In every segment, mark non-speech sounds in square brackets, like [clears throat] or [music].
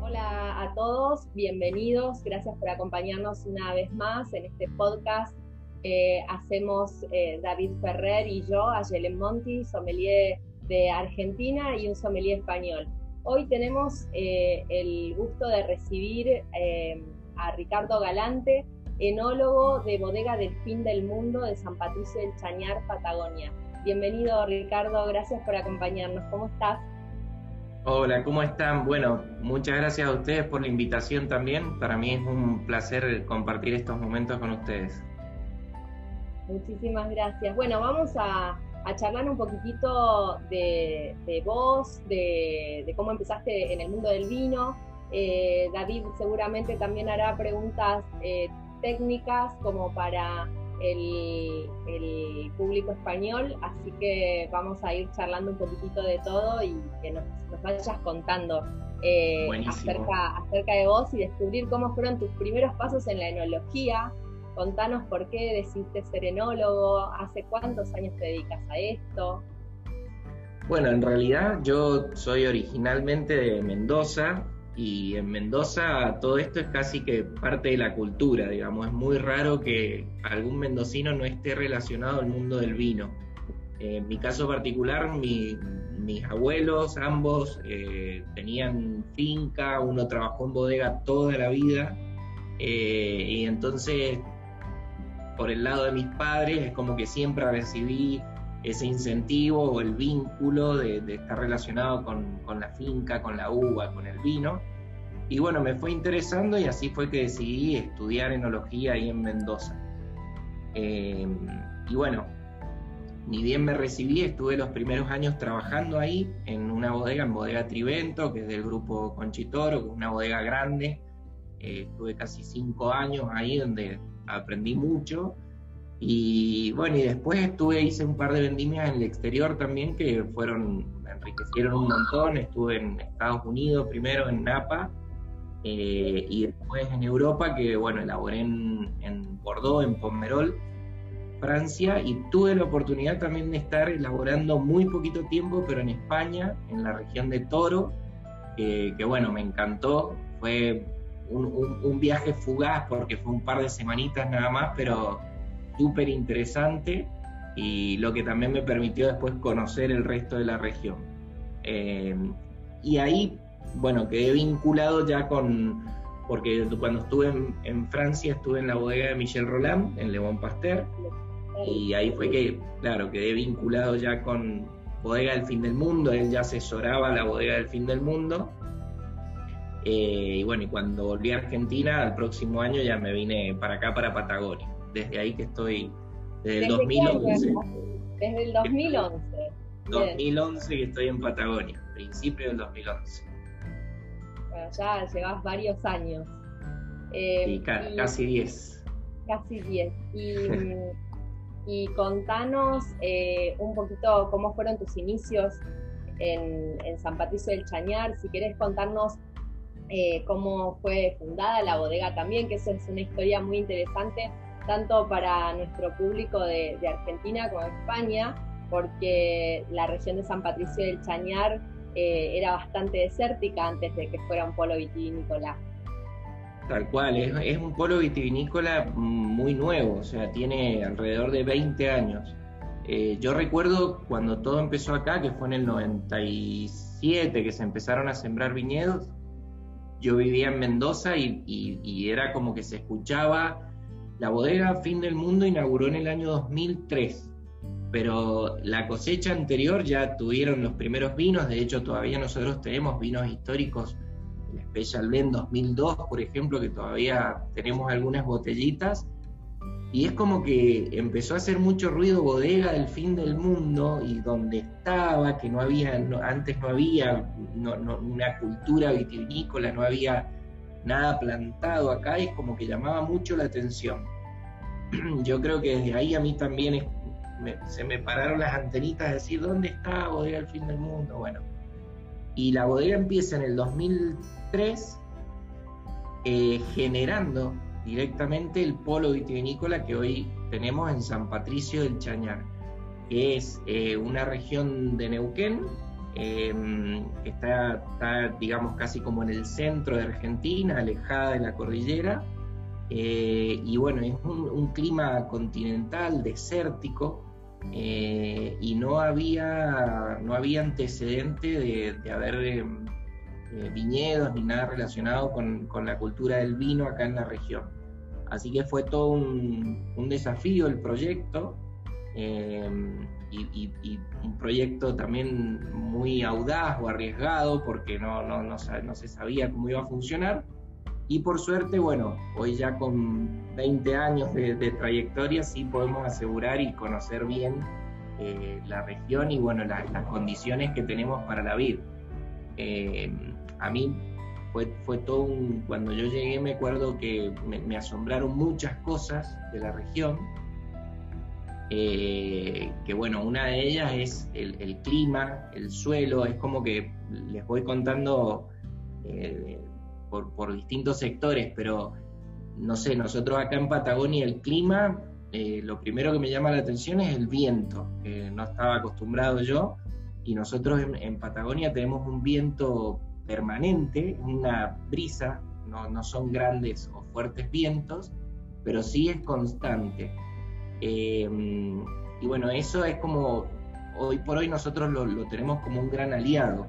Hola a todos, bienvenidos, gracias por acompañarnos una vez más en este podcast. Eh, hacemos eh, David Ferrer y yo, Ayelen Monti, sommelier de Argentina y un sommelier español. Hoy tenemos eh, el gusto de recibir a Ricardo Galante, enólogo de Bodega del Fin del Mundo de San Patricio del Chañar, Patagonia. Bienvenido Ricardo, gracias por acompañarnos. ¿Cómo estás? Hola, ¿cómo están? Bueno, muchas gracias a ustedes por la invitación también. Para mí es un placer compartir estos momentos con ustedes. Muchísimas gracias. Bueno, vamos a, charlar un poquitito de, vos, de, cómo empezaste en el mundo del vino. Eh, David seguramente también hará preguntas eh, técnicas como para el, público español, así que vamos a ir charlando un poquitito de todo y que nos, vayas contando eh, acerca, acerca de vos y descubrir cómo fueron tus primeros pasos en la enología. Contanos por qué decidiste ser enólogo, hace cuántos años te dedicas a esto. Bueno, en realidad yo soy originalmente de Mendoza, y en Mendoza todo esto es casi que parte de la cultura, digamos, es muy raro que algún mendocino no esté relacionado al mundo del vino. En mi caso particular, mis abuelos, ambos, eh, tenían finca, uno trabajó en bodega toda la vida, eh, y entonces, por el lado de mis padres, es como que siempre recibí ese incentivo o el vínculo de, estar relacionado con, la finca, con la uva, con el vino. Y bueno, me fue interesando y así fue que decidí estudiar enología ahí en Mendoza. Eh, y bueno, ni bien me recibí, estuve los primeros años trabajando ahí en una bodega, en Bodega Trivento, que es del grupo Conchitoro, que es una bodega grande. Eh, estuve casi cinco años ahí donde aprendí mucho y bueno, y después estuve, hice un par de vendimias en el exterior también que fueron, me enriquecieron un montón. Estuve en Estados Unidos primero, en Napa, eh, y después en Europa, que bueno, elaboré en, en, Bordeaux, en Pomerol, Francia, y tuve la oportunidad también de estar elaborando muy poquito tiempo, pero en España, en la región de Toro, que bueno, me encantó. Fue un, un viaje fugaz porque fue un par de semanitas nada más, pero súper interesante y lo que también me permitió después conocer el resto de la región. Eh, y ahí, bueno, quedé vinculado ya con, porque cuando estuve en, Francia estuve en la bodega de Michel Roland, en Le Bon Pasteur, y ahí fue que, claro, quedé vinculado ya con Bodega del Fin del Mundo, él ya asesoraba la Bodega del Fin del Mundo. Eh, y bueno, y cuando volví a Argentina, al próximo año ya me vine para acá, para Patagonia desde ahí que estoy, desde el 2011. Desde el 2011. 2011 que estoy en Patagonia, principio del 2011. Bueno, ya llevas varios años. Eh, casi 10. Casi 10. [laughs] Y, contanos eh, un poquito cómo fueron tus inicios en, San Patricio del Chañar, si querés contarnos eh, cómo fue fundada la bodega también, que eso es una historia muy interesante tanto para nuestro público de, Argentina como España, porque la región de San Patricio del Chañar eh, era bastante desértica antes de que fuera un polo vitivinícola. Tal cual, es, un polo vitivinícola muy nuevo, o sea, tiene alrededor de 20 años. Eh, yo recuerdo cuando todo empezó acá, que fue en el 97 que se empezaron a sembrar viñedos, yo vivía en Mendoza y era como que se escuchaba la bodega Fin del Mundo inauguró en el año 2003, pero la cosecha anterior ya tuvieron los primeros vinos, de hecho todavía nosotros tenemos vinos históricos, el Special Blend 2002, por ejemplo, que todavía tenemos algunas botellitas, y es como que empezó a hacer mucho ruido bodega del fin del mundo y donde estaba, que no había, antes no había una cultura vitivinícola, no había nada plantado acá, es como que llamaba mucho la atención. [clears throat] yo creo que desde ahí a mí también se me pararon las antenitas de decir, ¿dónde está Bodega El Fin del Mundo? Bueno, y la bodega empieza en el 2003 eh, generando directamente el polo vitivinícola que hoy tenemos en San Patricio del Chañar, que es eh, una región de Neuquén em, está, digamos, casi como en el centro de Argentina, alejada de la cordillera, eh, y bueno, es un, clima continental, desértico, eh, y no había, no había antecedente de, haber em, eh, viñedos ni nada relacionado con, con, la cultura del vino acá en la región. Así que fue todo un, un desafío el proyecto. Em, y, un proyecto también muy audaz o arriesgado porque no, no, no, no, se sabía cómo iba a funcionar. Y por suerte, bueno, hoy ya con 20 años de, trayectoria sí podemos asegurar y conocer bien eh, la región y bueno, las condiciones que tenemos para la vida. Eh, a mí fue, fue todo un... Cuando yo llegué me acuerdo que me, me asombraron muchas cosas de la región eh, que bueno, una de ellas es el, clima, el suelo, es como que les voy contando eh, por, distintos sectores, pero no sé, nosotros acá en Patagonia el clima, eh, lo primero que me llama la atención es el viento, que no estaba acostumbrado yo, y nosotros en, Patagonia tenemos un viento permanente, una brisa, no, no son grandes o fuertes vientos, pero sí es constante. Em, y bueno, eso es como, hoy por hoy nosotros lo, tenemos como un gran aliado.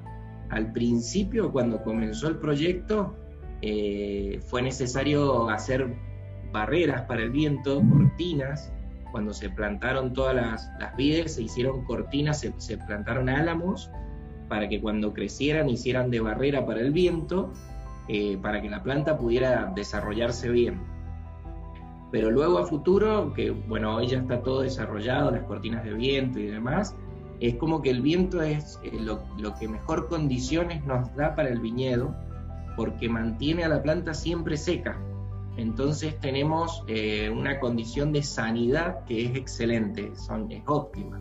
Al principio, cuando comenzó el proyecto, eh, fue necesario hacer barreras para el viento, cortinas. Cuando se plantaron todas las, las vides, se hicieron cortinas, se, plantaron álamos para que cuando crecieran hicieran de barrera para el viento, eh, para que la planta pudiera desarrollarse bien. Pero luego a futuro, que bueno, hoy ya está todo desarrollado, las cortinas de viento y demás, es como que el viento es eh, lo, que mejor condiciones nos da para el viñedo, porque mantiene a la planta siempre seca. Entonces tenemos eh, una condición de sanidad que es excelente, son, es óptima.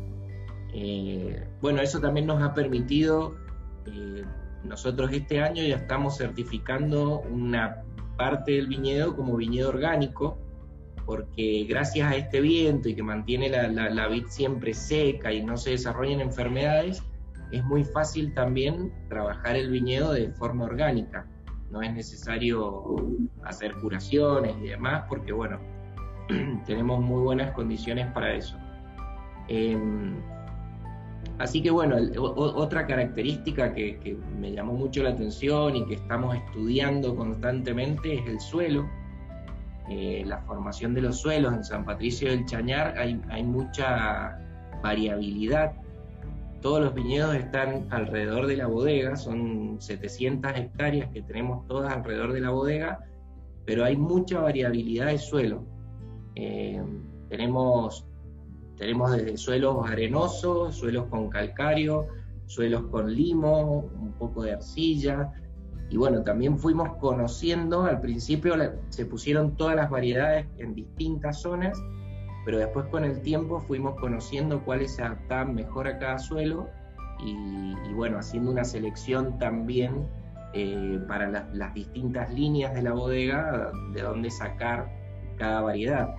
Eh, bueno, eso también nos ha permitido, nosotros este año ya estamos certificando una parte del viñedo como viñedo orgánico, porque gracias a este viento y que mantiene la, la, vid siempre seca y no se desarrollan enfermedades, es muy fácil también trabajar el viñedo de forma orgánica. No es necesario hacer curaciones y demás, porque bueno, [clears throat] tenemos muy buenas condiciones para eso. Em, así que bueno, otra característica que, que me llamó mucho la atención y que estamos estudiando constantemente es el suelo eh, la formación de los suelos en San Patricio del Chañar hay, mucha variabilidad. Todos los viñedos están alrededor de la bodega, son 700 hectáreas que tenemos todas alrededor de la bodega, pero hay mucha variabilidad de suelo. Eh, tenemos, tenemos desde suelos arenosos, suelos con calcario, suelos con limo, un poco de arcilla, y bueno, también fuimos conociendo, al principio se pusieron todas las variedades en distintas zonas, pero después con el tiempo fuimos conociendo cuáles se adaptaban mejor a cada suelo y, bueno, haciendo una selección también eh, para las distintas líneas de la bodega de dónde sacar cada variedad.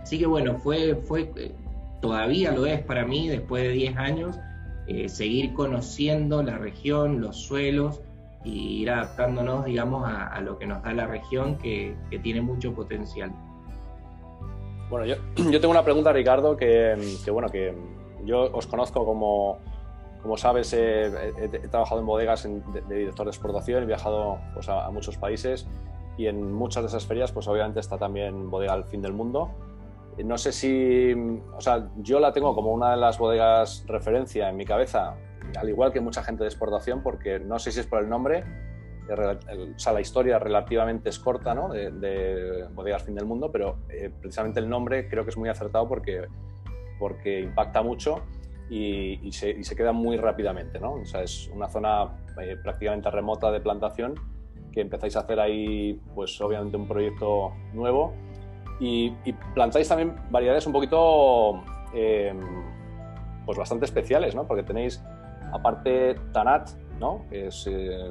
Así que bueno, fue, fue, eh, todavía lo es para mí, después de 10 años, eh, seguir conociendo la región, los suelos, y ir adaptándonos, digamos, a, lo que nos da la región que, tiene mucho potencial. Bueno, yo, [clears throat] yo, tengo una pregunta, Ricardo, que, bueno, que yo os conozco como, como sabes, he, trabajado en bodegas de, director de exportación, he viajado pues, a, muchos países y en muchas de esas ferias, pues obviamente está también Bodega al Fin del Mundo. No sé si, o sea, yo la tengo como una de las bodegas referencia en mi cabeza, al igual que mucha gente de exportación, porque no sé si es por el nombre, o sea, la historia relativamente es corta ¿no? de, de Bodegas Fin del Mundo, pero eh, precisamente el nombre creo que es muy acertado porque, porque impacta mucho y, se, queda muy rápidamente. ¿no? O sea, es una zona eh, prácticamente remota de plantación que empezáis a hacer ahí, pues obviamente un proyecto nuevo y, plantáis también variedades un poquito, eh, pues bastante especiales, ¿no? porque tenéis aparte Tanat, ¿no? es eh,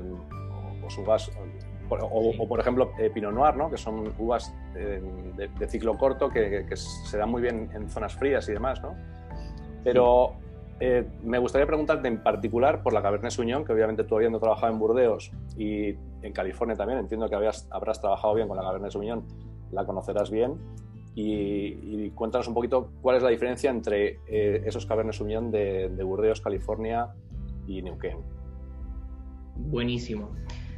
uvas, o, por ejemplo eh, Pinot Noir, ¿no? que son uvas eh, de, ciclo corto que, se dan muy bien en zonas frías y demás. ¿no? Pero eh, me gustaría preguntarte en particular por la Cabernet Sauvignon, que obviamente tú habiendo trabajado en Burdeos y en California también, entiendo que habías, habrás trabajado bien con la Cabernet Sauvignon, la conocerás bien. Y, cuéntanos un poquito cuál es la diferencia entre eh, esos Cabernet Sauvignon de, de, Burdeos, California Buenísimo.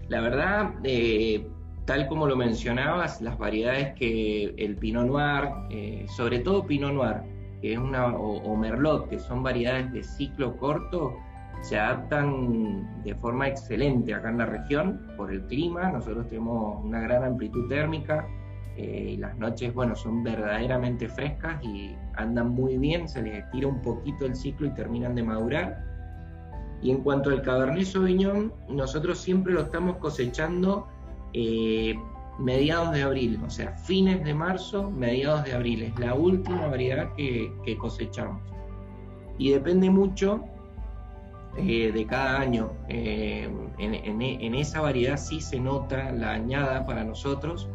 La verdad, eh, tal como lo mencionabas, las variedades que el Pinot Noir, eh, sobre todo Pinot Noir, que es una, o, Merlot, que son variedades de ciclo corto, se adaptan de forma excelente acá en la región por el clima. Nosotros tenemos una gran amplitud térmica eh, y las noches, bueno, son verdaderamente frescas y andan muy bien, se les estira un poquito el ciclo y terminan de madurar. Y en cuanto al Cabernet Sauvignon, nosotros siempre lo estamos cosechando eh, mediados de abril, o sea, fines de marzo, mediados de abril. Es la última variedad que, cosechamos. Y depende mucho eh, de cada año. Eh, en, esa variedad sí se nota la añada para nosotros,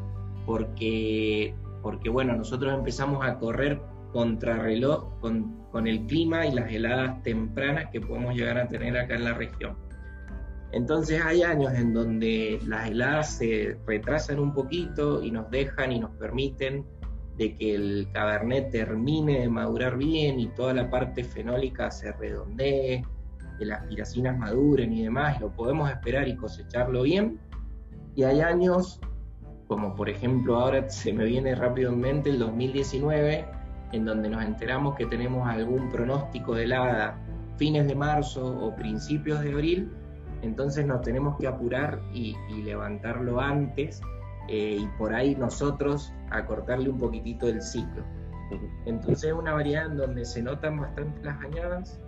porque, porque bueno, nosotros empezamos a correr contrarreloj con, con el clima y las heladas tempranas que podemos llegar a tener acá en la región. Entonces hay años en donde las heladas se retrasan un poquito y nos dejan y nos permiten de que el cabernet termine de madurar bien y toda la parte fenólica se redondee, que las piracinas maduren y demás, lo podemos esperar y cosecharlo bien. Y hay años, como por ejemplo ahora se me viene rápidamente el 2019, en donde nos enteramos que tenemos algún pronóstico de helada fines de marzo o principios de abril, entonces nos tenemos que apurar y, levantarlo antes eh, y por ahí nosotros acortarle un poquitito el ciclo. Entonces es una variedad en donde se notan bastante las añadas,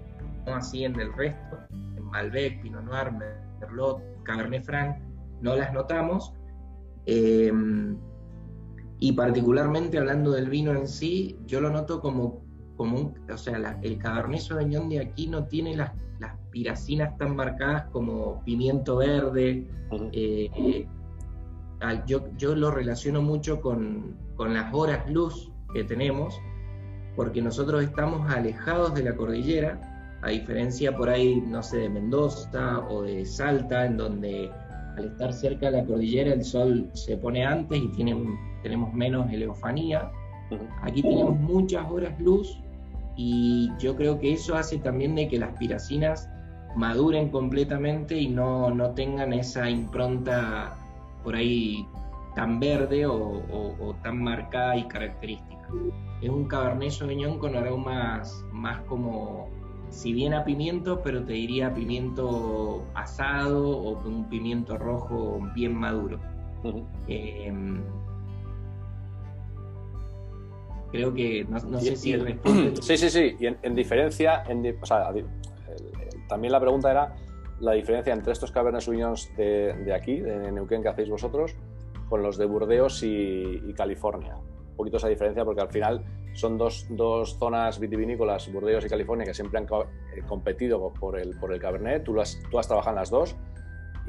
no así en el resto, en Malbec, Pinot Noir, Merlot, Cabernet Franc, no las notamos. Eh, y particularmente hablando del vino en sí, yo lo noto como, como un, o sea, el Cabernet Sauvignon de aquí no tiene las las piracinas tan marcadas como pimiento verde. Eh, yo, yo, lo relaciono mucho con, con, las horas luz que tenemos, porque nosotros estamos alejados de la cordillera, a diferencia por ahí, no sé, de Mendoza o de Salta, en donde al estar cerca de la cordillera el sol se pone antes y tienen, tenemos menos eleofanía. Aquí tenemos muchas horas luz y yo creo que eso hace también de que las piracinas maduren completamente y no, no tengan esa impronta por ahí tan verde o, tan marcada y característica. Es un Cabernet Sauvignon con aromas más como, si bien a pimiento, pero te diría pimiento asado o un pimiento rojo bien maduro. Creo que no, sé si responde. [clears throat] Sí, sí, sí. Y en, diferencia, en, o sea, también la pregunta era la diferencia entre estos Cabernet Sauvignons de, de, aquí, de Neuquén, que hacéis vosotros, con los de Burdeos y, California. Un poquito esa diferencia porque al final son dos, dos, zonas vitivinícolas, Burdeos y California, que siempre han eh, competido por el, por el Cabernet. Tú, las, tú has trabajado en las dos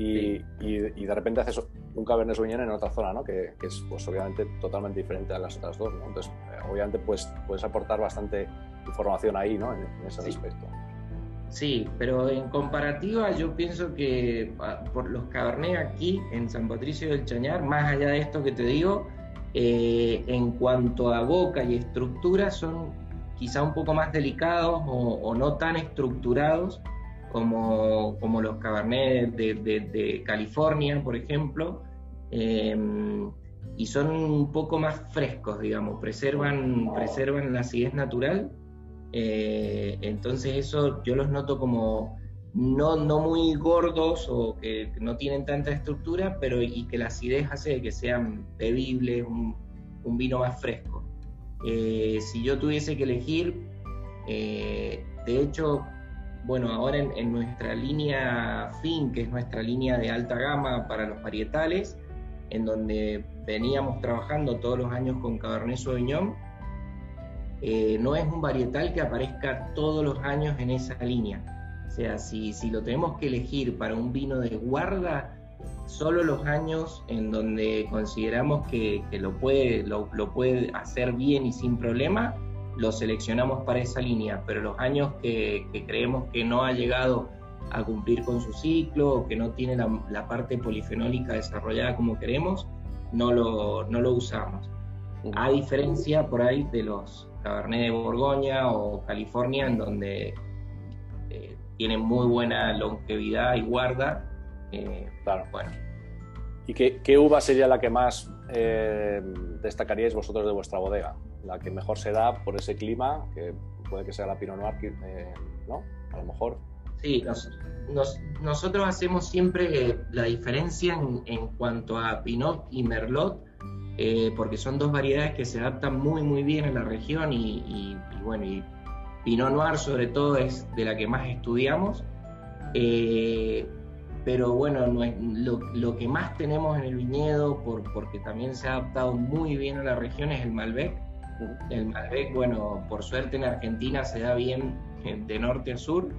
y, y, de repente haces un Cabernet Sauvignon en otra zona, ¿no? que, es pues, obviamente totalmente diferente a las otras dos. ¿no? Entonces, eh, obviamente pues, puedes aportar bastante información ahí ¿no? en, ese aspecto. Sí, pero en comparativa yo pienso que ah, por los Cabernet aquí en San Patricio del Chañar, más allá de esto que te digo, eh, en cuanto a boca y estructura son quizá un poco más delicados o, o no tan estructurados como, como los Cabernet de, California, por ejemplo, em, y son un poco más frescos, digamos, preservan, preservan la acidez natural. Eh, entonces eso yo los noto como no, no muy gordos o que no tienen tanta estructura, pero y que la acidez hace que sean bebibles, un, un vino más fresco. Eh, si yo tuviese que elegir, eh, de hecho, bueno, ahora en, nuestra línea FIN, que es nuestra línea de alta gama para los varietales, en donde veníamos trabajando todos los años con Cabernet Sauvignon, eh, no es un varietal que aparezca todos los años en esa línea. O sea, si, si lo tenemos que elegir para un vino de guarda, solo los años en donde consideramos que, lo, puede, lo, puede hacer bien y sin problema, lo seleccionamos para esa línea, pero los años que, creemos que no ha llegado a cumplir con su ciclo o que no tiene la, parte polifenólica desarrollada como queremos, no lo, no lo usamos. A diferencia por ahí de los Cabernet de Borgoña o California, en donde eh, tienen muy buena longevidad y guarda. Eh, claro. Bueno. ¿Y qué, uva sería la que más eh, destacaríais vosotros de vuestra bodega? La que mejor se da por ese clima, que puede que sea la Pinot Noir, eh, ¿no? A lo mejor. Sí, nosotros hacemos siempre la diferencia en, cuanto a Pinot y Merlot, eh, porque son dos variedades que se adaptan muy muy bien a la región y, bueno, y Pinot Noir sobre todo es de la que más estudiamos. Eh, pero bueno, lo, que más tenemos en el viñedo, por, porque también se ha adaptado muy bien a la región, es el Malbec. El Malbec, bueno, por suerte en Argentina se da bien de norte a sur,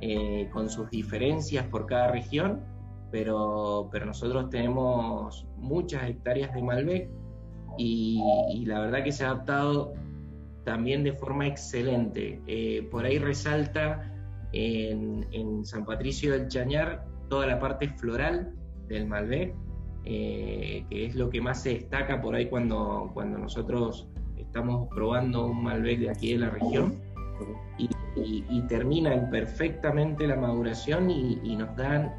eh, con sus diferencias por cada región, pero, pero nosotros tenemos muchas hectáreas de Malbec y, la verdad que se ha adaptado también de forma excelente. Eh, por ahí resalta en, San Patricio del Chañar toda la parte floral del Malbec, eh, que es lo que más se destaca por ahí cuando, cuando nosotros estamos probando un Malbec de aquí de la región. Y, terminan perfectamente la maduración y, nos dan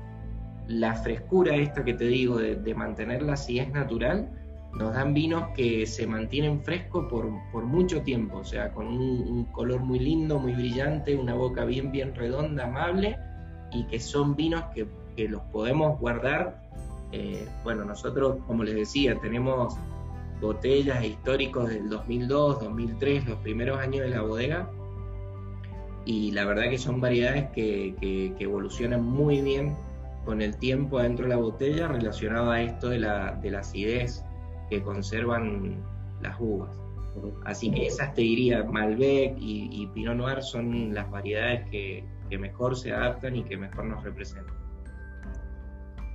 la frescura esta que te digo de, mantenerla si es natural, nos dan vinos que se mantienen frescos por, por mucho tiempo, o sea, con un, un, color muy lindo, muy brillante, una boca bien, bien redonda, amable, y que son vinos que que los podemos guardar. Eh, bueno, nosotros, como les decía, tenemos botellas históricos del 2002, 2003, los primeros años de la bodega, y la verdad que son variedades que, evolucionan muy bien con el tiempo adentro de la botella relacionado a esto de la, de la acidez que conservan las uvas. Así que esas te diría, Malbec y, Pinot Noir son las variedades que mejor se adaptan y que mejor nos representan.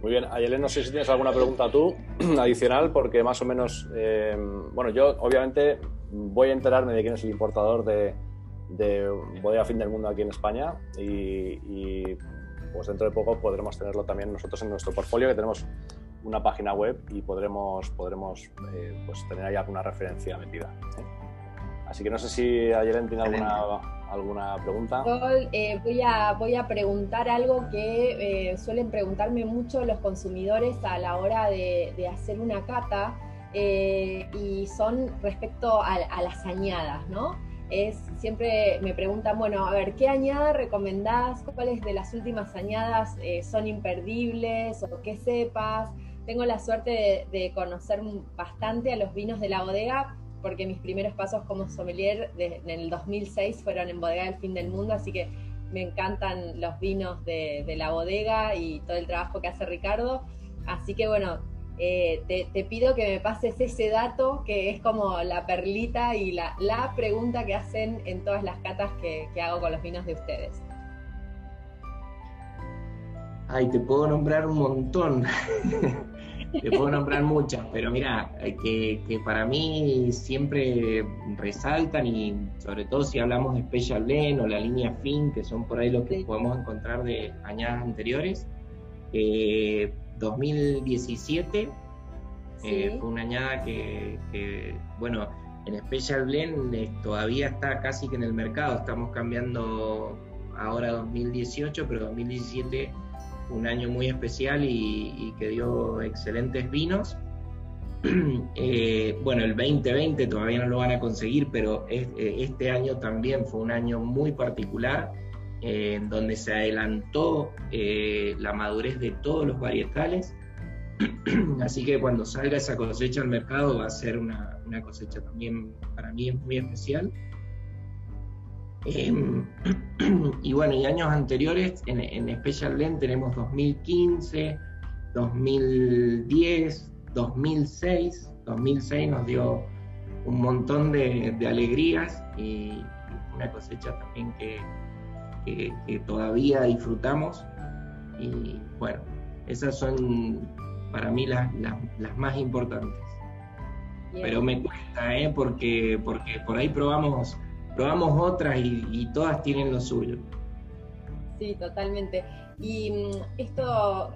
Muy bien, Ayelen, no sé si tienes alguna pregunta tú [clears throat] adicional, porque más o menos, eh, bueno, yo obviamente voy a enterarme de quién es el importador de, de Bodega Fin del Mundo aquí en España y, pues dentro de poco podremos tenerlo también nosotros en nuestro portfolio, que tenemos una página web y podremos, podremos eh, pues tener ahí alguna referencia metida. ¿eh? Así que no sé si Ayelen tiene alguna ¿Alguna pregunta? Eh, voy, a, voy a preguntar algo que eh, suelen preguntarme mucho los consumidores a la hora de, hacer una cata eh, y son respecto a, las añadas, ¿no? Es, siempre me preguntan, bueno, a ver, ¿qué añada recomendás? ¿Cuáles de las últimas añadas son imperdibles o qué cepas? Tengo la suerte de conocer bastante a los vinos de la bodega porque mis primeros pasos como sommelier en el 2006 fueron en Bodega del Fin del Mundo, así que me encantan los vinos de, la bodega y todo el trabajo que hace Ricardo. Así que bueno, eh, te, pido que me pases ese dato que es como la perlita y la, pregunta que hacen en todas las catas que hago con los vinos de ustedes. Ay, te puedo nombrar un montón. [laughs] Te puedo nombrar muchas, pero mira, eh, que, para mí siempre resaltan y sobre todo si hablamos de Special Blend o la línea Fin, que son por ahí los que podemos encontrar de añadas anteriores. 2017 eh, eh, fue una añada que, bueno, en Special Blend todavía está casi que en el mercado, estamos cambiando ahora 2018, pero 2017 un año muy especial y, que dio excelentes vinos. [clears throat] Eh, bueno, el 2020 todavía no lo van a conseguir, pero eh, este año también fue un año muy particular eh, en donde se adelantó la madurez de todos los varietales. [clears throat] Así que cuando salga esa cosecha al mercado va a ser una, una cosecha también para mí muy especial. Em, [clears throat] y bueno, y años anteriores, en, en Special Blend tenemos 2015, 2010, 2006. 2006 nos dio un montón de, alegrías y una cosecha también que, que, todavía disfrutamos. Y bueno, esas son para mí las, las, más importantes. Pero me cuesta, ¿eh? porque, porque por ahí probamos probamos otras y, todas tienen lo suyo. Sí, totalmente. Y mm, esto,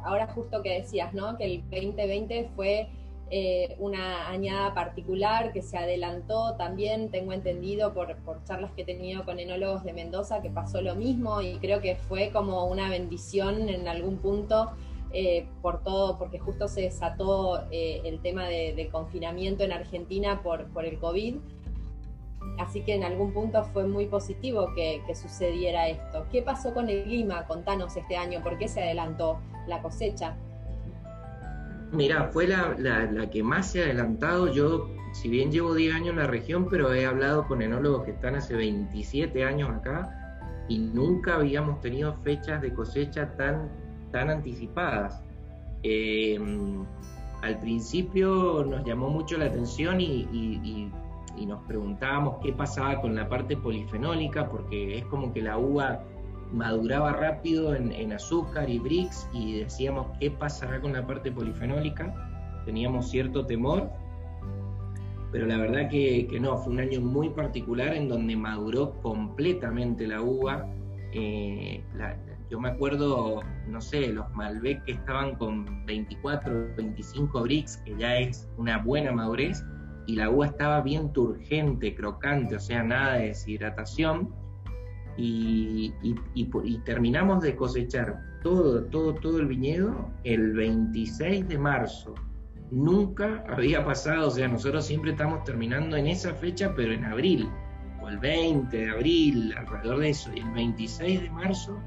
ahora justo que decías, ¿no? Que el 2020 fue eh, una añada particular que se adelantó también, tengo entendido por, charlas que he tenido con enólogos de Mendoza, que pasó lo mismo y creo que fue como una bendición en algún punto eh, por todo, porque justo se desató eh, el tema de, confinamiento en Argentina por, por el COVID. Así que en algún punto fue muy positivo que, sucediera esto. ¿Qué pasó con el clima? Contanos este año, ¿por qué se adelantó la cosecha? Mira, fue la, que más se ha adelantado. Yo, si bien llevo 10 años en la región, pero he hablado con enólogos que están hace 27 años acá y nunca habíamos tenido fechas de cosecha tan tan anticipadas. Em, al principio nos llamó mucho la atención y, nos preguntábamos qué pasaba con la parte polifenólica, porque es como que la uva maduraba rápido en, azúcar y brix y decíamos qué pasará con la parte polifenólica. Teníamos cierto temor, pero la verdad que, no, fue un año muy particular en donde maduró completamente la uva. Eh, yo me acuerdo, no sé, los Malbec que estaban con 24, 25 bricks, que ya es una buena madurez, y la uva estaba bien turgente, crocante, o sea, nada de deshidratación. Y, terminamos de cosechar todo, todo, todo el viñedo el 26 de marzo. Nunca había pasado, o sea, nosotros siempre estamos terminando en esa fecha, pero en abril, o el 20 de abril, alrededor de eso. Y el 26 de marzo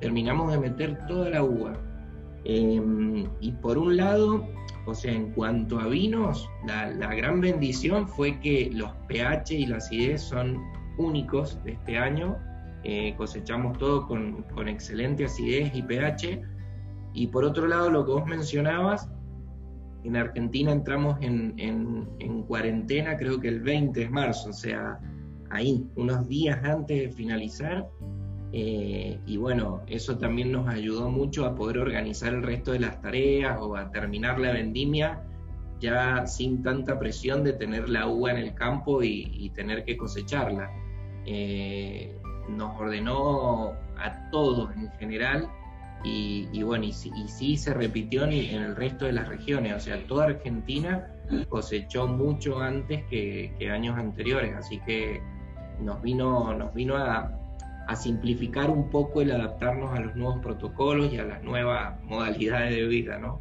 terminamos de meter toda la uva. Em, y por un lado, o sea, en cuanto a vinos, la, gran bendición fue que los pH y la acidez son únicos de este año. Eh, cosechamos todo con, excelente acidez y pH. Y por otro lado, lo que vos mencionabas, en Argentina entramos en, en cuarentena creo que el 20 de marzo, o sea, ahí, unos días antes de finalizar, eh, y bueno, eso también nos ayudó mucho a poder organizar el resto de las tareas o a terminar la vendimia ya sin tanta presión de tener la uva en el campo y, tener que cosecharla. Eh, nos ordenó a todos en general y, bueno, y, sí se repitió en, el resto de las regiones, o sea, toda Argentina cosechó mucho antes que, que años anteriores, así que nos vino, nos vino a, a simplificar un poco el adaptarnos a los nuevos protocolos y a las nuevas modalidades de vida, ¿no?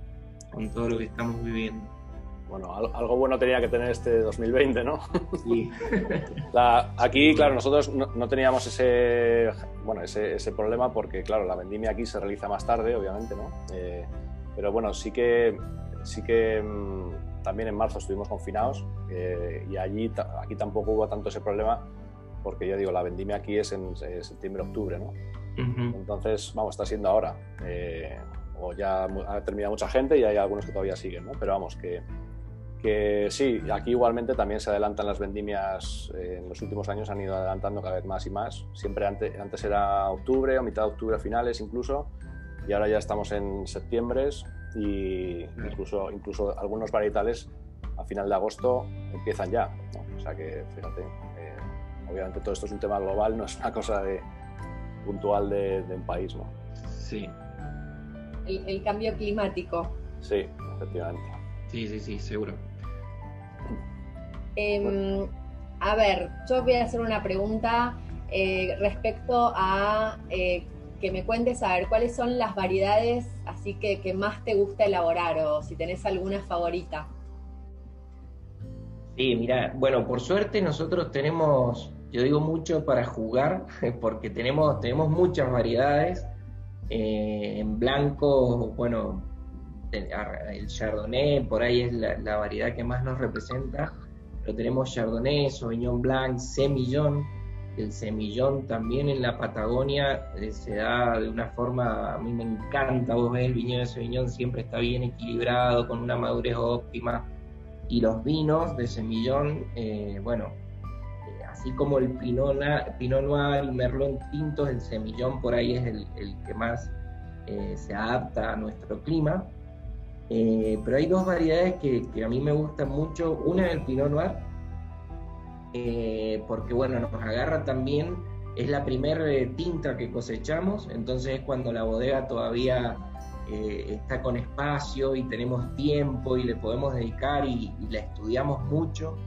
Con todo lo que estamos viviendo. Bueno, algo bueno tenía que tener este 2020, ¿no? [laughs] Sí. [laughs] aquí, claro, nosotros no, teníamos ese, bueno, ese, ese, problema porque, claro, la vendimia aquí se realiza más tarde, obviamente, ¿no? Eh, pero bueno, sí que, sí que mm, también en marzo estuvimos confinados eh, y allí, aquí tampoco hubo tanto ese problema porque ya digo, la vendimia aquí es en septiembre-octubre, ¿no? Entonces, vamos, está siendo ahora. Eh, o ya ha terminado mucha gente y hay algunos que todavía siguen, ¿no? Pero vamos, que, que sí, aquí igualmente también se adelantan las vendimias, eh, en los últimos años han ido adelantando cada vez más y más. Siempre antes, antes era octubre o mitad de octubre, finales incluso, y ahora ya estamos en septiembre y incluso, incluso algunos varietales a final de agosto empiezan ya. O sea que, fíjate, obviamente todo esto es un tema global, no es una cosa de, puntual de, un país, ¿no? Sí. El, cambio climático. Sí, efectivamente. Sí, sí, sí, seguro. Em, a ver, yo voy a hacer una pregunta eh, respecto a eh, que me cuentes a ver cuáles son las variedades así que, que más te gusta elaborar o si tenés alguna favorita. Sí, mira, bueno, por suerte nosotros tenemos yo digo mucho para jugar, [laughs] porque tenemos, tenemos muchas variedades. Eh, en blanco, bueno, el Chardonnay por ahí es la, variedad que más nos representa, pero tenemos Chardonnay, Sauvignon Blanc, Semillón. El semillón también en la Patagonia eh, se da de una forma, a mí me encanta, vos ves el viñedo de Semillón siempre está bien equilibrado, con una madurez óptima. Y los vinos de semillón, eh, bueno, así como el Pinot, Noir y Merlot tintos, el semillón por ahí es el, que más eh, se adapta a nuestro clima. Eh, pero hay dos variedades que, a mí me gustan mucho. Una es el Pinot Noir, eh, porque bueno, nos agarra también, es la primera tinta que cosechamos, entonces es cuando la bodega todavía está con espacio y tenemos tiempo y le podemos dedicar y la estudiamos mucho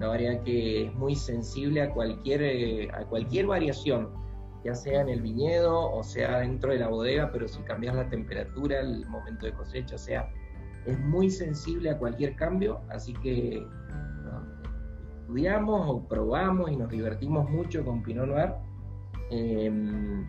una variedad que es muy sensible a cualquier, eh, a cualquier variación, ya sea en el viñedo o sea dentro de la bodega, pero si cambias la temperatura, el momento de cosecha, o sea, es muy sensible a cualquier cambio, así que estudiamos o probamos y nos divertimos mucho con Pinot Noir. Em,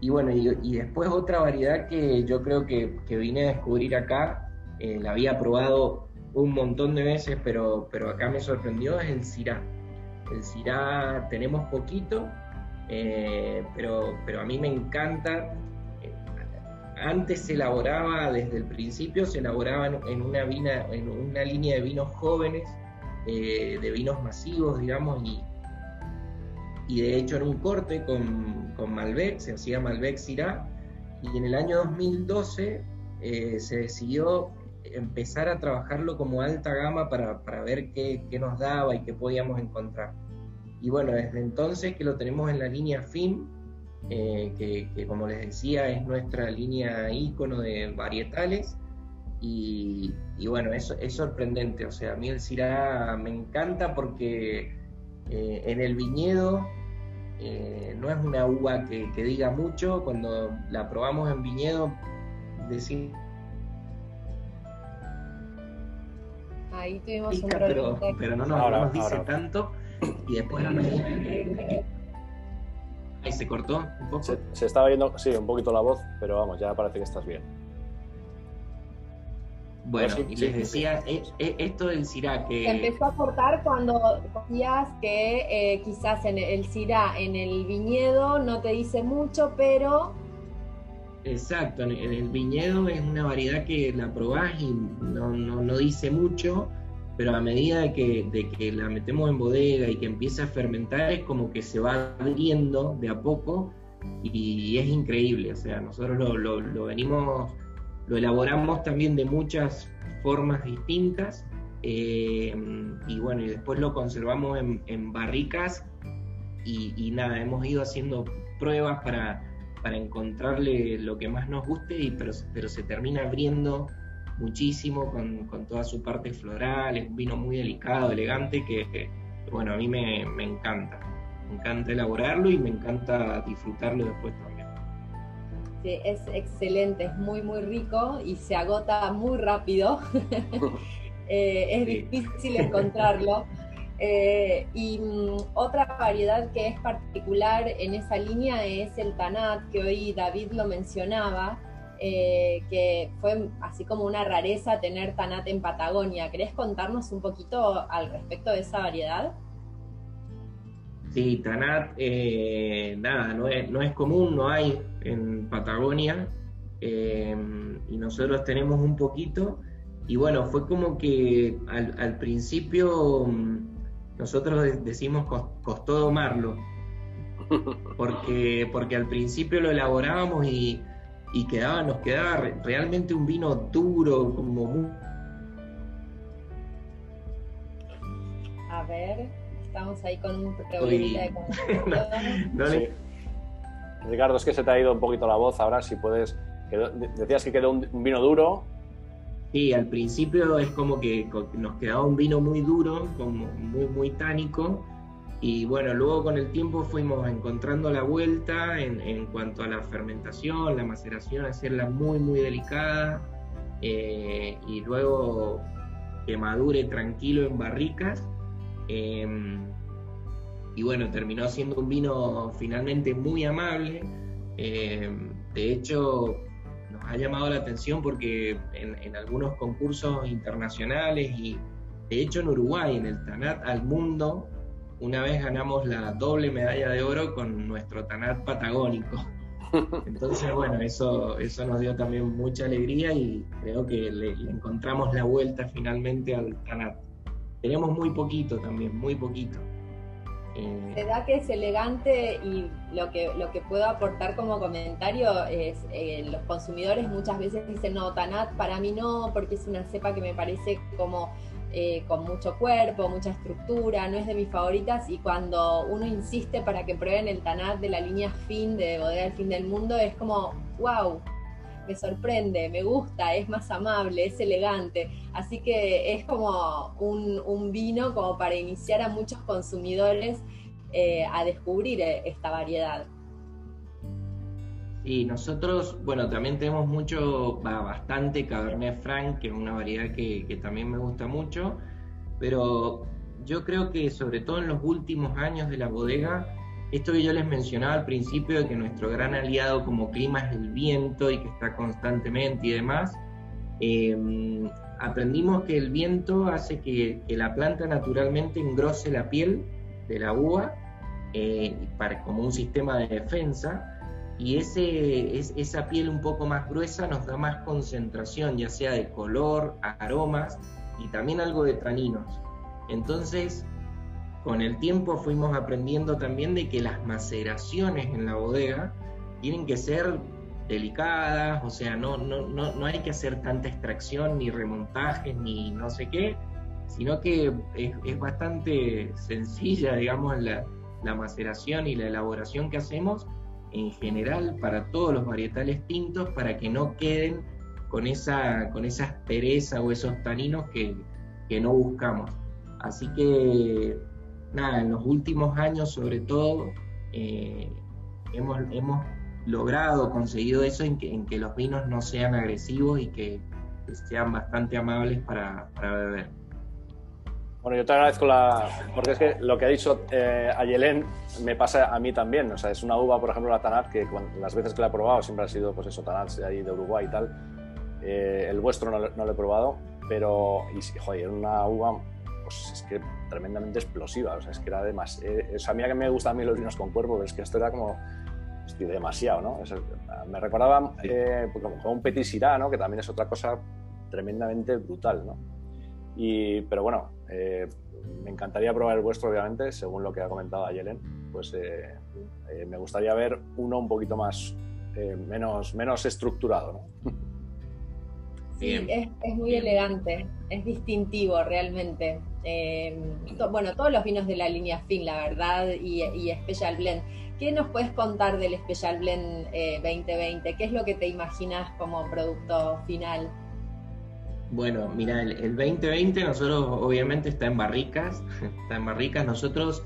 y bueno, y, después otra variedad que yo creo que, que vine a descubrir acá, eh, la había probado un montón de veces, pero, pero acá me sorprendió, es el Syrah. El Syrah tenemos poquito, eh, pero, pero a mí me encanta. Eh, antes se elaboraba, desde el principio, se elaboraba en una, vina, en una línea de vinos jóvenes, eh, de vinos masivos, digamos, y, y de hecho en un corte con, con Malbec, se hacía Malbec Syrah, y en el año 2012 se decidió empezar a trabajarlo como alta gama para, ver qué, nos daba y qué podíamos encontrar. Y bueno, desde entonces que lo tenemos en la línea FIM, eh, que, como les decía es nuestra línea ícono de varietales, y, bueno, eso es sorprendente, o sea, a mí el me encanta porque eh, en el viñedo eh, no es una uva que, que, diga mucho, cuando la probamos en viñedo decimos ahí tuvimos un pero, pero no nos, dice tanto. Y después Ahí se cortó un poco. Se, estaba viendo, sí, un poquito la voz, pero vamos, ya parece que estás bien. Bueno, y les decía, eh, eh, esto del CIRA que... Se empezó a cortar cuando decías que eh, quizás en el CIRA en el viñedo no te dice mucho, pero... Exacto, en el viñedo es una variedad que la probás y no, no, no dice mucho, pero a medida de que, de que, la metemos en bodega y que empieza a fermentar, es como que se va abriendo de a poco y es increíble. O sea, nosotros lo, lo, venimos, lo elaboramos también de muchas formas distintas eh, y bueno, y después lo conservamos en, barricas y, y, nada, hemos ido haciendo pruebas para, para encontrarle lo que más nos guste, y, pero, pero se termina abriendo muchísimo con, toda su parte floral, es un vino muy delicado, elegante, que, bueno, a mí me, encanta. Me encanta elaborarlo y me encanta disfrutarlo después también. Sí, es excelente, es muy, muy rico y se agota muy rápido. [laughs] [laughs] Eh, es difícil encontrarlo. [laughs] Eh, y mm, otra variedad que es particular en esa línea es el Tanat, que hoy David lo mencionaba, eh, que fue así como una rareza tener Tanat en Patagonia. ¿Querés contarnos un poquito al respecto de esa variedad? Sí, Tanat, eh, nada, no es, no es, común, no hay en Patagonia, y nosotros tenemos un poquito, y bueno, fue como que al, principio mm, nosotros decimos costó domarlo, [laughs] porque, porque al principio lo elaborábamos y y quedaba, nos quedaba realmente un vino duro, como muy... A ver, estamos ahí con un problemita de [laughs] Ricardo, es que se te ha ido un poquito la voz ahora, si puedes... decías que quedó un, vino duro. Sí, al principio es como que nos quedaba un vino muy duro, como muy, muy tánico, y bueno, luego con el tiempo fuimos encontrando la vuelta en, cuanto a la fermentación, la maceración, hacerla muy, muy delicada. Eh, y luego que madure tranquilo en barricas. Em, y bueno, terminó siendo un vino finalmente muy amable. Em, de hecho, ha llamado la atención porque en, en, algunos concursos internacionales y de hecho en Uruguay, en el Tanat al Mundo, una vez ganamos la doble medalla de oro con nuestro Tanat patagónico. [laughs] Entonces, bueno, eso, eso nos dio también mucha alegría y creo que le, encontramos la vuelta finalmente al Tanat. Tenemos muy poquito también, muy poquito. Eh, Se da que es elegante y lo que, lo que puedo aportar como comentario es, eh, los consumidores muchas veces dicen, no, Tanat para mí no, porque es una cepa que me parece como eh, con mucho cuerpo, mucha estructura, no es de mis favoritas y cuando uno insiste para que prueben el Tanat de la línea fin de Bodega del Fin del Mundo es como, wow, me sorprende, me gusta, es más amable, es elegante, así que es como un, vino como para iniciar a muchos consumidores eh, a descubrir eh, esta variedad. Y nosotros, bueno, también tenemos mucho, bastante Cabernet Franc, que es una variedad que, que, también me gusta mucho, pero yo creo que sobre todo en los últimos años de la bodega, esto que yo les mencionaba al principio de que nuestro gran aliado como clima es el viento y que está constantemente y demás, eh, aprendimos que el viento hace que, la planta naturalmente engrose la piel de la uva eh, para, como un sistema de defensa y ese, es, esa piel un poco más gruesa nos da más concentración, ya sea de color, aromas y también algo de taninos. Entonces, con el tiempo fuimos aprendiendo también de que las maceraciones en la bodega tienen que ser delicadas, o sea, no, no, no, no hay que hacer tanta extracción, ni remontajes, ni no sé qué, sino que es, es bastante sencilla, [laughs] digamos, la, la maceración y la elaboración que hacemos en general para todos los varietales tintos para que no queden con esa, con esa aspereza o esos taninos que, no buscamos. Así que, nada, en los últimos años sobre todo, eh, hemos, hemos logrado, conseguido eso en que, en que los vinos no sean agresivos y que, sean bastante amables para, para beber. Bueno, yo te agradezco la. Porque es que lo que ha dicho eh, Ayelén me pasa a mí también. O sea, es una uva, por ejemplo, la Tanat, que las veces que la he probado siempre ha sido, pues eso, Tanat de ahí de Uruguay y tal. Eh, el vuestro no, lo he probado, pero. Y, joder, una uva, pues es que tremendamente explosiva. O sea, es que era demasiado. Eh, a mí que me gustan a mí los vinos con cuerpo, pero es que esto era como. Estoy demasiado, ¿no? me recordaba eh, pues como, un petit syrah, ¿no? Que también es otra cosa tremendamente brutal, ¿no? Y, pero bueno, eh, me encantaría probar el vuestro, obviamente, según lo que ha comentado Ayelen. Pues eh, eh, me gustaría ver uno un poquito más, menos, menos estructurado. ¿no? Sí, es, es, muy elegante, es distintivo realmente. bueno, todos los vinos de la línea Fin, la verdad, y, y Special Blend. ¿Qué nos puedes contar del Special Blend 2020? ¿Qué es lo que te imaginas como producto final? Bueno, mira, el, 2020 nosotros obviamente está en barricas, [laughs] está en barricas. Nosotros,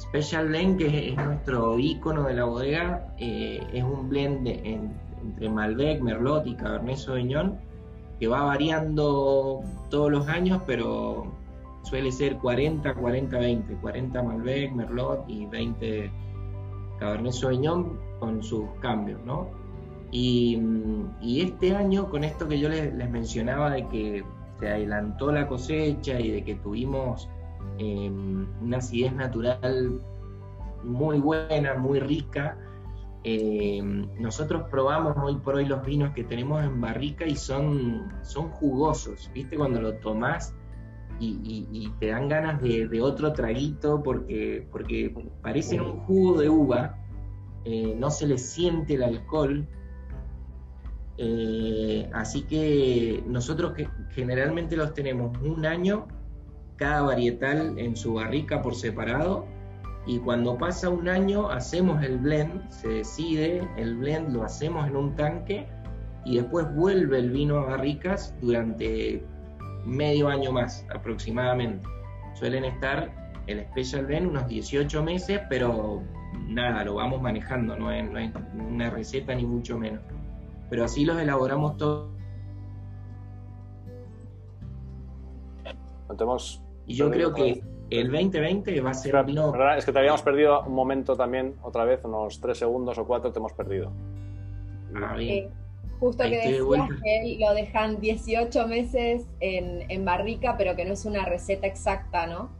Special Blend, que es, nuestro icono de la bodega, eh, es un blend entre Malbec, Merlot y Cabernet Sauvignon, que va variando todos los años, pero suele ser 40, 40, 20. 40 Malbec, Merlot y 20 Cabernet Sauvignon con sus cambios, ¿no? Y, este año, con esto que yo les, mencionaba de que se adelantó la cosecha y de que tuvimos em, una acidez natural muy buena, muy rica, em, nosotros probamos hoy por hoy los vinos que tenemos en barrica y son, son jugosos, ¿viste? Cuando lo tomás y, te dan ganas de, otro traguito porque, porque parecen un jugo de uva, eh, no se le siente el alcohol, eh, así que nosotros que generalmente los tenemos un año, cada varietal en su barrica por separado, y cuando pasa un año hacemos el blend, se decide, el blend lo hacemos en un tanque y después vuelve el vino a barricas durante medio año más aproximadamente. Suelen estar el Special Blend unos 18 meses, pero nada, lo vamos manejando, no es, no es una receta ni mucho menos pero así los elaboramos todos. Y yo creo que el 2020 va a ser Es que te habíamos perdido un momento también, otra vez, unos tres segundos o cuatro te hemos perdido. Ah, bien. justo que decías que lo dejan 18 meses en, en, barrica, pero que no es una receta exacta, ¿no?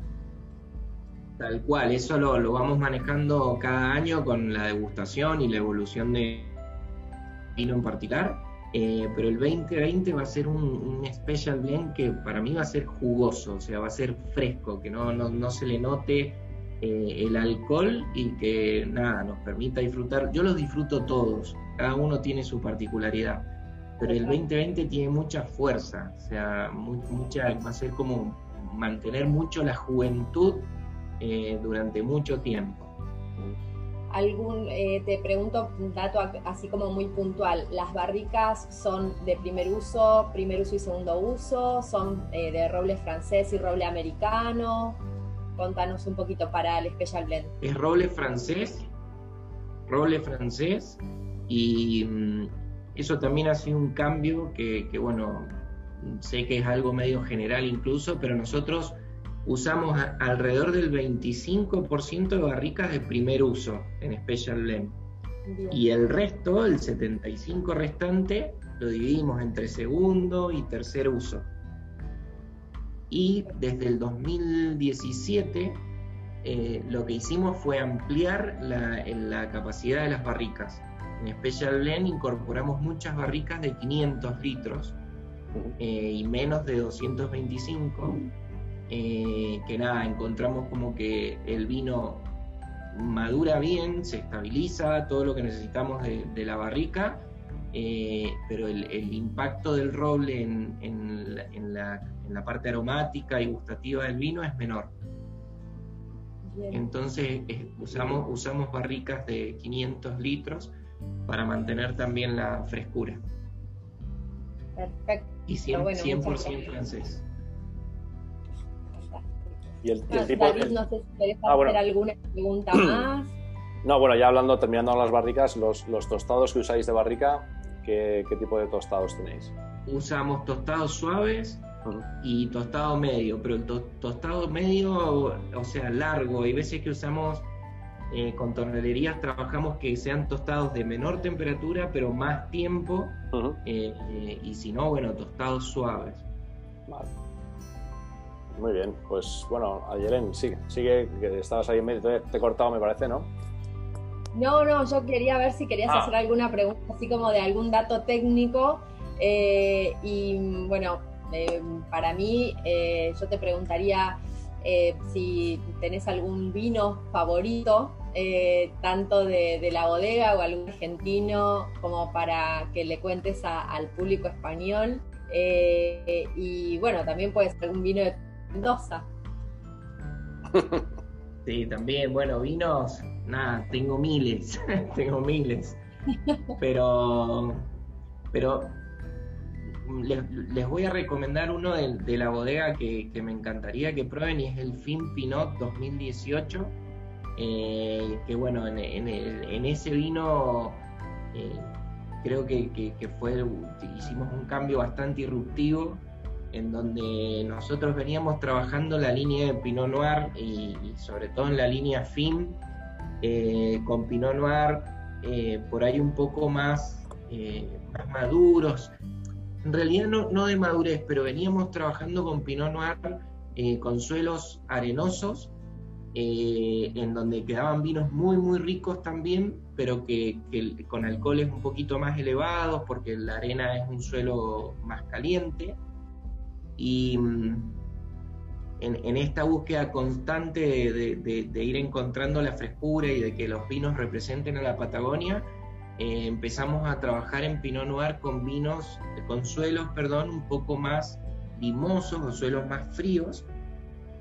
Tal cual, eso lo, lo vamos manejando cada año con la degustación y la evolución de, vino en particular, eh, pero el 2020 va a ser un, special blend que para mí va a ser jugoso, o sea, va a ser fresco, que no, no, se le note eh, el alcohol y que nada, nos permita disfrutar. Yo los disfruto todos, cada uno tiene su particularidad, pero el 2020 tiene mucha fuerza, o sea, mucha, va a ser como mantener mucho la juventud eh, durante mucho tiempo. Algún, eh, te pregunto un dato así como muy puntual, ¿las barricas son de primer uso, primer uso y segundo uso? ¿Son de roble francés y roble americano? Contanos un poquito para el Special Blend. Es roble francés, roble francés y mm, eso también ha sido un cambio que, bueno, sé que es algo medio general incluso, pero nosotros usamos alrededor del 25% de barricas de primer uso en Special Blend. Y el resto, el 75% restante, lo dividimos entre segundo y tercer uso. Y desde el 2017 eh, lo que hicimos fue ampliar la capacidad de las barricas. En Special Blend incorporamos muchas barricas de 500 litros eh, y menos de 225, eh, que nada, encontramos como que el vino madura bien, se estabiliza, todo lo que necesitamos de, la barrica, eh, pero el, impacto del roble en, la, parte aromática y gustativa del vino es menor. Entonces usamos, usamos barricas de 500 litros para mantener también la frescura. Perfecto. Y 100%, francés. Y el, el tipo, David, no sé si querés ah, hacer alguna pregunta [clears throat] más. No, bueno, ya hablando, terminando las barricas, los, los tostados que usáis de barrica, ¿qué, ¿qué, tipo de tostados tenéis? Usamos tostados suaves y tostado medio, pero el tostado medio, o sea, largo, hay veces que usamos eh, con tornelerías trabajamos que sean tostados de menor temperatura, pero más tiempo, eh, eh, y si no, bueno, tostados suaves. Vale. Muy bien, pues bueno, Ayelen, sigue, sigue, que estabas ahí en medio, te, he cortado, me parece, ¿no? No, no, yo quería ver si querías ah. hacer alguna pregunta, así como de algún dato técnico. y bueno, para mí, yo te preguntaría si tenés algún vino favorito eh, tanto de, la bodega o algún argentino, como para que le cuentes al público español. Eh, y bueno, también puede ser un vino de Mendoza. [laughs] Sí, también, bueno, vinos, nada, tengo miles, [laughs] tengo miles. Pero, pero les, voy a recomendar uno de, la bodega que, que, me encantaría que prueben y es el Fin Pinot 2018 eh, que bueno, en, ese vino eh, creo que, fue, hicimos un cambio bastante irruptivo en donde nosotros veníamos trabajando la línea de Pinot Noir y, sobre todo en la línea FIM, eh, con Pinot Noir por ahí un poco más, más maduros. En realidad no, no, de madurez, pero veníamos trabajando con Pinot Noir con suelos arenosos eh, en donde quedaban vinos muy, muy ricos también, pero que, con alcoholes un poquito más elevados, porque la arena es un suelo más caliente. Y mm, en, esta búsqueda constante de, ir encontrando la frescura y de que los vinos representen a la Patagonia, eh, empezamos a trabajar en Pinot Noir con vinos, con suelos, perdón, un poco más limosos o suelos más fríos,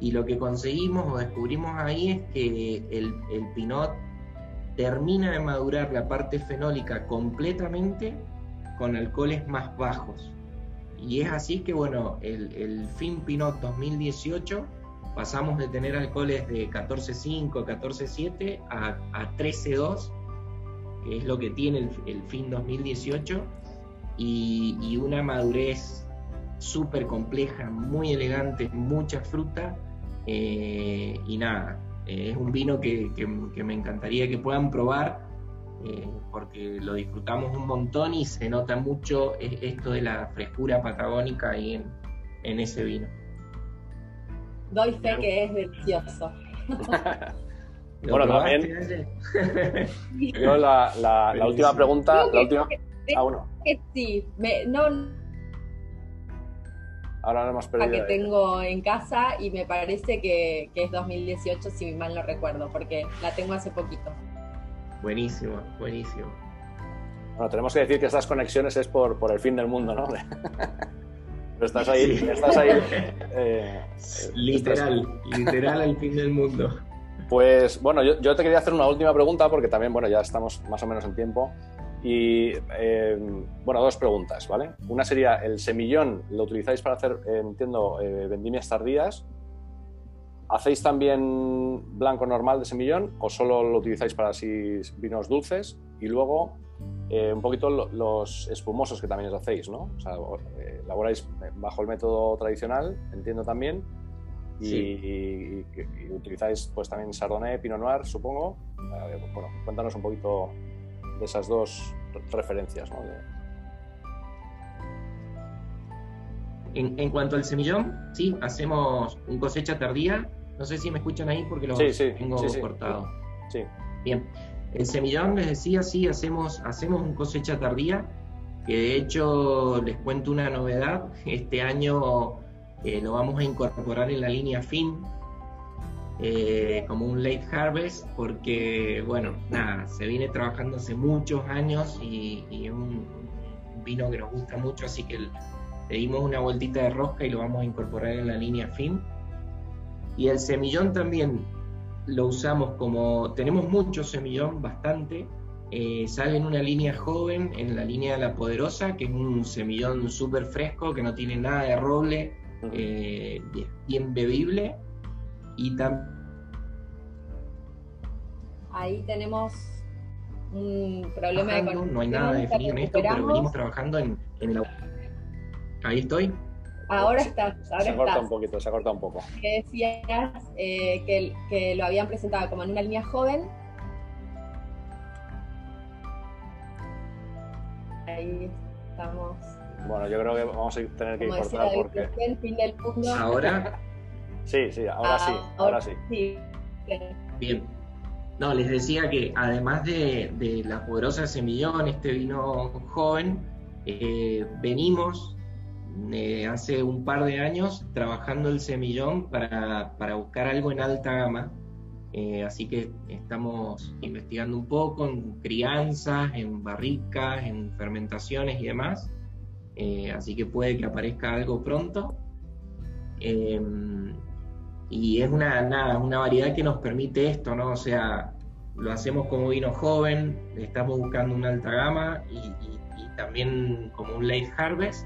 y lo que conseguimos o descubrimos ahí es que el, pinot termina de madurar la parte fenólica completamente con alcoholes más bajos. Y es así que, bueno, el, Fin Pinot 2018 pasamos de tener alcoholes de 14.5, 14.7 a, a 13.2, que es lo que tiene el, Fin 2018, y, una madurez súper compleja, muy elegante, mucha fruta eh, y nada, es un vino que, me encantaría que puedan probar eh, porque lo disfrutamos un montón y se nota mucho esto de la frescura patagónica ahí en, en ese vino. Doy fe que es delicioso. [laughs] bueno, también. [laughs] Yo la, la, última pregunta. La última... Ah, uno. sí, no, Ahora lo hemos perdido. que tengo en casa y me parece que, es 2018, si mal no recuerdo, porque la tengo hace poquito. Buenísimo, buenísimo. Bueno, tenemos que decir que estas conexiones es por, por el fin del mundo, ¿no? [laughs] estás ahí, estás ahí. [laughs] Eh, literal, literal el fin del mundo. Pues bueno, yo, te quería hacer una última pregunta porque también, bueno, ya estamos más o menos en tiempo. Y eh, bueno, dos preguntas, ¿vale? Una sería, ¿el semillón lo utilizáis para hacer, entiendo, eh, vendimias tardías? ¿Hacéis también blanco normal de semillón o solo lo utilizáis para así vinos dulces? Y luego, eh, un poquito los espumosos que también os hacéis, ¿no? O sea, elaboráis bajo el método tradicional, entiendo también, y, utilizáis pues también Chardonnay, Pinot Noir, supongo. bueno, cuéntanos un poquito de esas dos referencias. ¿no? En, cuanto al semillón, sí, hacemos un cosecha tardía. No sé si me escuchan ahí porque lo tengo cortado. Sí. Bien. El semillón, les decía, sí, hacemos, hacemos un cosecha tardía, que de hecho les cuento una novedad. Este año eh, lo vamos a incorporar en la línea FIN eh, como un late harvest porque, bueno, nada, se viene trabajando hace muchos años y, es un, vino que nos gusta mucho, así que le dimos una vueltita de rosca y lo vamos a incorporar en la línea FIN. Y el semillón también lo usamos como, tenemos mucho semillón, bastante, eh, sale en una línea joven, en la línea de la poderosa, que es un semillón súper fresco, que no tiene nada de roble, eh, bien bebible. Y también... Ahí tenemos un problema de No hay nada definido en esto, pero venimos trabajando en, en la... Ahí estoy. Ahora está. Ahora se ha cortado un poquito, se ha cortado un poco. Que decías eh, que, que, lo habían presentado como en una línea joven. Ahí estamos. Bueno, yo creo que vamos a tener que ir cortar porque. Ahora. [laughs] sí, sí, ahora sí, ahora sí. Bien. No, les decía que además de, la poderosa semillón, este vino joven, eh, venimos eh, hace un par de años trabajando el semillón para, para buscar algo en alta gama. Eh, así que estamos investigando un poco en crianzas, en barricas, en fermentaciones y demás. Eh, así que puede que aparezca algo pronto. Y es una, nada, una variedad que nos permite esto, ¿no? O sea, lo hacemos como vino joven, estamos buscando una alta gama y, también como un late harvest.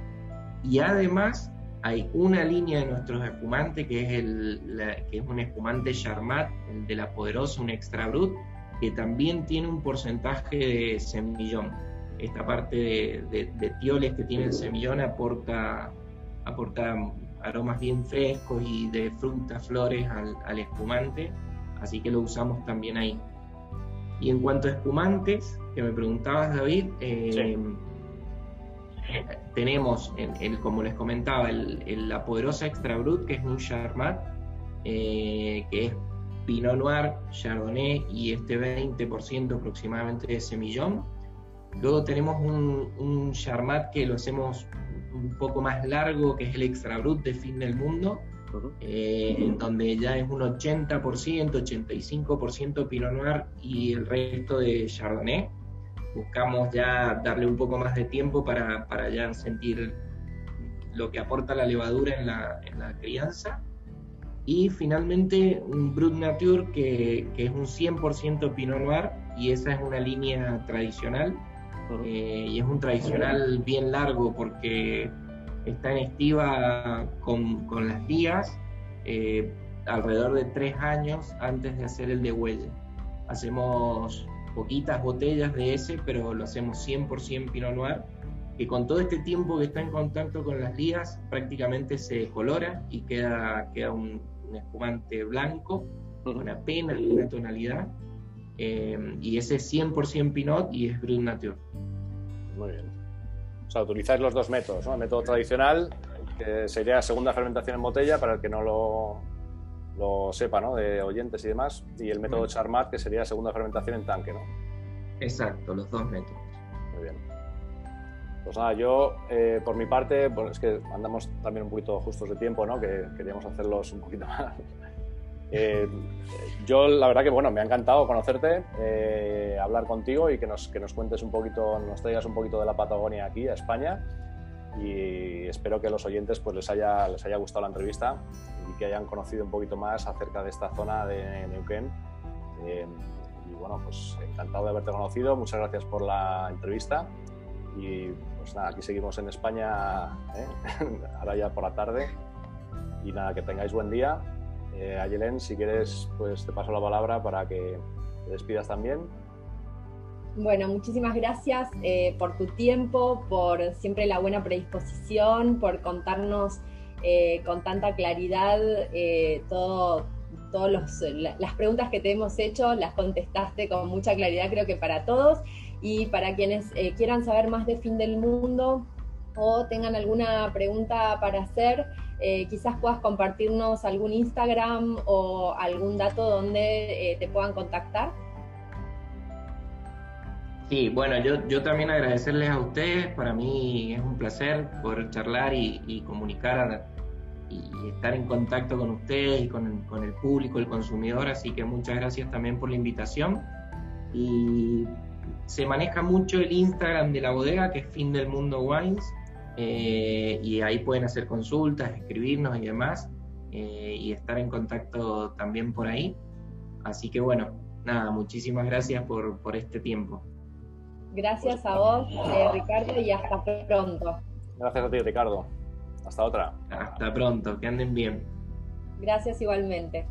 Y además hay una línea de nuestros espumantes que es, el, que es un espumante Charmat, el de la poderosa, un extra brut, que también tiene un porcentaje de semillón esta parte de, tioles que tiene el semillón aporta, aporta aromas bien frescos y de frutas, flores al, espumante, así que lo usamos también ahí. Y en cuanto a espumantes, que me preguntabas David, eh, tenemos, el, como les comentaba, el, la poderosa Extra Brut, que es un Charmat, eh, que es Pinot Noir, Chardonnay y este 20% aproximadamente de semillón. Luego tenemos un, un Charmat que lo hacemos un poco más largo, que es el Extra Brut de Fin del Mundo, eh, donde ya es un 80%, 85% Pinot Noir y el resto de Chardonnay. Buscamos ya darle un poco más de tiempo para, para ya sentir lo que aporta la levadura en la, en la crianza. Y finalmente un Brut Nature que, que es un 100% Pinot Noir y esa es una línea tradicional eh, y es un tradicional bien largo porque está en estiva con, con las días eh, alrededor de tres años antes de hacer el de huella. Hacemos poquitas botellas de ese, pero lo hacemos 100% Pinot Noir, que con todo este tiempo que está en contacto con las días prácticamente se colora y queda, queda un, espumante blanco, con apenas una tonalidad eh, y ese es 100% Pinot y es Brut Nature. Muy bien. O sea, utilizáis los dos métodos, ¿no? El método tradicional, que sería segunda fermentación en botella, para el que no lo, lo sepa, ¿no? De oyentes y demás, y el método Charmat, que sería segunda fermentación en tanque, ¿no? Exacto, los dos métodos. Muy bien. Pues nada, yo eh, por mi parte, pues es que andamos también un poquito justos de tiempo, ¿no? Que queríamos hacerlos un poquito [laughs] más, eh, yo la verdad que bueno, me ha encantado conocerte, eh, hablar contigo y que nos, que nos cuentes un poquito, nos traigas un poquito de la Patagonia aquí a España. y espero que a los oyentes pues, les, haya, les haya gustado la entrevista y que hayan conocido un poquito más acerca de esta zona de Neuquén. Eh, y bueno, pues encantado de haberte conocido, muchas gracias por la entrevista y pues nada, aquí seguimos en España, ¿eh? [laughs] ahora ya por la tarde y nada, que tengáis buen día. Eh, Ayelen, si quieres, pues te paso la palabra para que te despidas también. Bueno, muchísimas gracias eh, por tu tiempo, por siempre la buena predisposición, por contarnos eh, con tanta claridad eh, todo, todas las preguntas que te hemos hecho, las contestaste con mucha claridad, creo que para todos. Y para quienes quieran saber más de Fin del Mundo o tengan alguna pregunta para hacer, quizás puedas compartirnos algún Instagram o algún dato donde te puedan contactar. Sí, bueno, yo, yo también agradecerles a ustedes, para mí es un placer poder charlar y, comunicar y estar en contacto con ustedes y con, el público, el consumidor, así que muchas gracias también por la invitación. Y se maneja mucho el Instagram de la bodega, que es Fin del Mundo Wines, eh, y ahí pueden hacer consultas, escribirnos y demás, eh, y estar en contacto también por ahí. Así que bueno, nada, muchísimas gracias por, por este tiempo. Gracias a vos, eh, Ricardo, y hasta pronto. Gracias a ti, Ricardo. Hasta otra. Hasta pronto, que anden bien. Gracias igualmente.